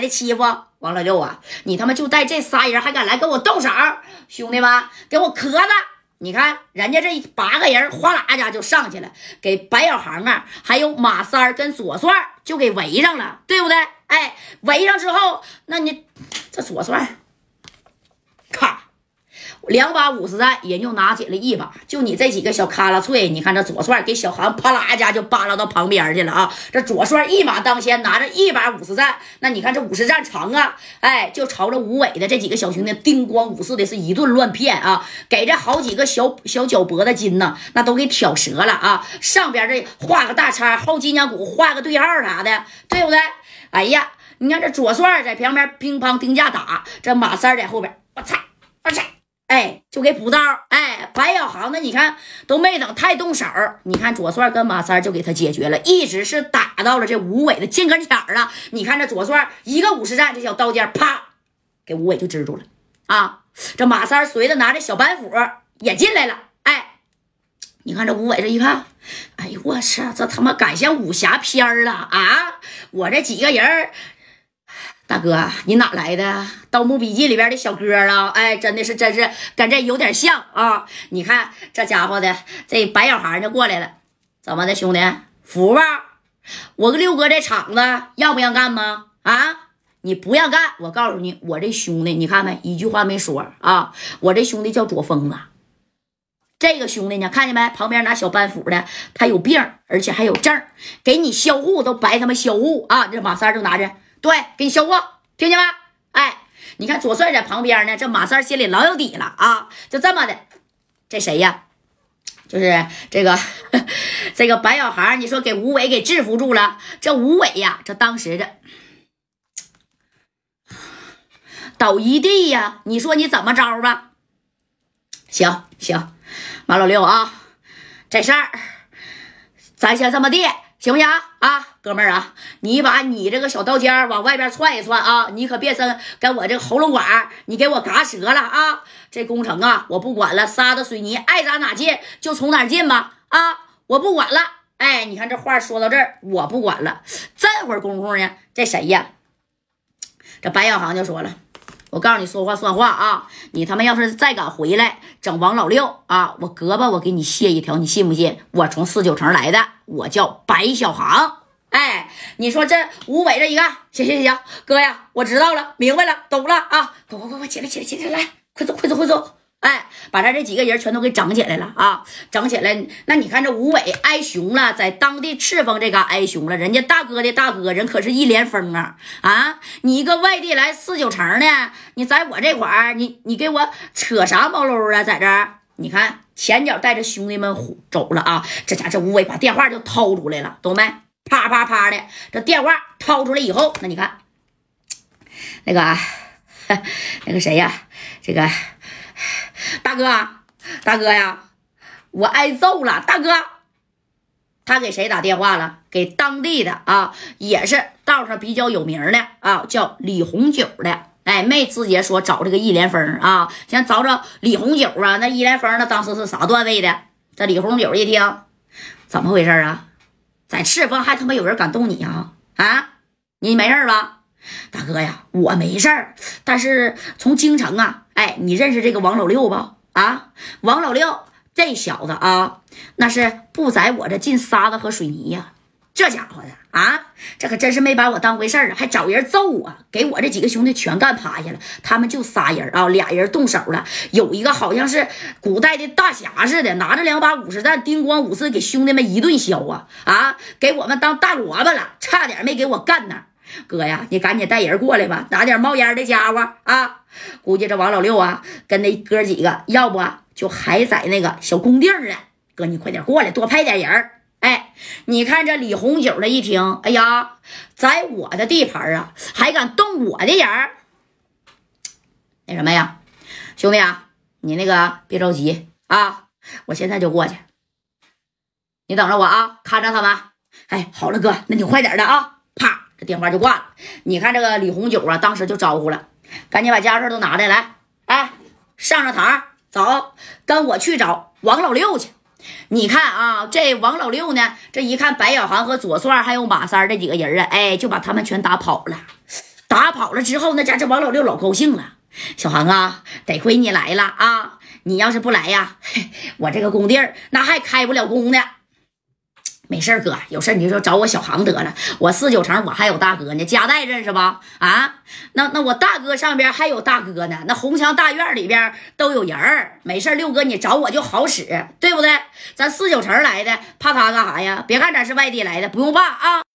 的欺负王老六啊！你他妈就带这仨人还敢来跟我动手，兄弟们，给我磕子！你看人家这八个人哗啦一下就上去了，给白小航啊，还有马三儿跟左帅就给围上了，对不对？哎，围上之后，那你这左帅，两把五十弹，人就拿起了一把。就你这几个小卡拉脆，你看这左帅给小韩啪啦一下就扒拉到旁边去了啊！这左帅一马当先，拿着一把五十弹，那你看这五十弹长啊，哎，就朝着吴伟的这几个小兄弟叮咣五四的是一顿乱骗啊！给这好几个小小脚脖子筋呢，那都给挑折了啊！上边这画个大叉，后脊梁骨画个对号啥的，对不对？哎呀，你看这左帅在旁边乒乓钉架打，这马三在后边，我操，我操！哎，就给补刀。哎，白小航呢？你看都没等太动手，你看左帅跟马三就给他解决了，一直是打到了这吴伟的近跟前了。你看这左帅一个五十战，这小刀尖啪给吴伟就支住了啊！这马三随着拿着小板斧也进来了。哎，你看这吴伟这一看，哎呦我操，这他妈赶上武侠片了啊！我这几个人。大哥，你哪来的？《盗墓笔记》里边的小哥啊？哎，真的是，真是跟这有点像啊！你看这家伙的，这白小孩就过来了，怎么的，兄弟，服吧？我跟六哥这厂子要不要干吗？啊，你不要干，我告诉你，我这兄弟，你看没，一句话没说啊！我这兄弟叫左疯子，这个兄弟呢，看见没？旁边拿小板斧的，他有病，而且还有证，给你销户都白他妈销户啊！这马三就拿着。对，给你销货，听见没？哎，你看左帅在旁边呢，这马三心里老有底了啊！就这么的，这谁呀？就是这个 这个白小孩，你说给吴伟给制服住了。这吴伟呀，这当时的倒一地呀，你说你怎么着吧？行行，马老六啊，这事儿咱先这么地。行不行啊，哥们儿啊，你把你这个小刀尖往外边窜一窜啊，你可别生跟我这个喉咙管你给我嘎折了啊！这工程啊，我不管了，沙子水泥爱咋哪进就从哪进吧啊，我不管了。哎，你看这话说到这儿，我不管了。这会儿功夫呢，这谁呀？这白小航就说了。我告诉你说话算话啊！你他妈要是再敢回来整王老六啊，我胳膊我给你卸一条，你信不信？我从四九城来的，我叫白小航。哎，你说这吴伟这一个，行行行，哥呀，我知道了，明白了，懂了啊！快快快快起来起来起来，来，快走快走快走！哎，把咱这几个人全都给整起来了啊！整起来，那你看这吴伟挨熊了，在当地赤峰这嘎挨熊了。人家大哥的大哥人可是一连风啊！啊，你一个外地来四九城的，你在我这块儿，你你给我扯啥毛撸啊？在这儿，你看前脚带着兄弟们走了啊！这家这吴伟把电话就掏出来了，懂没？啪啪啪的，这电话掏出来以后，那你看，那个 那个谁呀？这个。大哥，大哥呀，我挨揍了！大哥，他给谁打电话了？给当地的啊，也是道上比较有名的啊，叫李红九的。哎，没直接说找这个易连峰啊，先找找李红九啊。那易连峰那当时是啥段位的？这李红九一听，怎么回事啊？在赤峰还他妈有人敢动你啊？啊，你没事吧？大哥呀，我没事儿，但是从京城啊。哎，你认识这个王老六吧？啊，王老六这小子啊，那是不在我这进沙子和水泥呀。这家伙的啊，这可真是没把我当回事儿啊，还找人揍我，给我这几个兄弟全干趴下了。他们就仨人啊，俩人动手了，有一个好像是古代的大侠似的，拿着两把武士弹，叮咣五四给兄弟们一顿削啊啊，给我们当大萝卜了，差点没给我干那。哥呀，你赶紧带人过来吧，拿点冒烟的家伙啊！估计这王老六啊，跟那哥几个，要不就还在那个小工地呢。哥，你快点过来，多派点人哎，你看这李红九的一听，哎呀，在我的地盘啊，还敢动我的人那什么呀，兄弟啊，你那个别着急啊，我现在就过去，你等着我啊，看着他们。哎，好了，哥，那你快点的啊，这电话就挂了。你看这个李红九啊，当时就招呼了，赶紧把家事都拿来，来，哎，上上堂，走，跟我去找王老六去。你看啊，这王老六呢，这一看白小航和左帅还有马三这几个人啊，哎，就把他们全打跑了。打跑了之后，那家这王老六老高兴了。小航啊，得亏你来了啊！你要是不来呀，我这个工地儿那还开不了工呢。没事哥，有事你就找我小航得了。我四九城我还有大哥呢，加代认识吧？啊，那那我大哥上边还有大哥呢。那红墙大院里边都有人儿。没事六哥你找我就好使，对不对？咱四九城来的，怕他干啥呀？别看咱是外地来的，不用怕啊。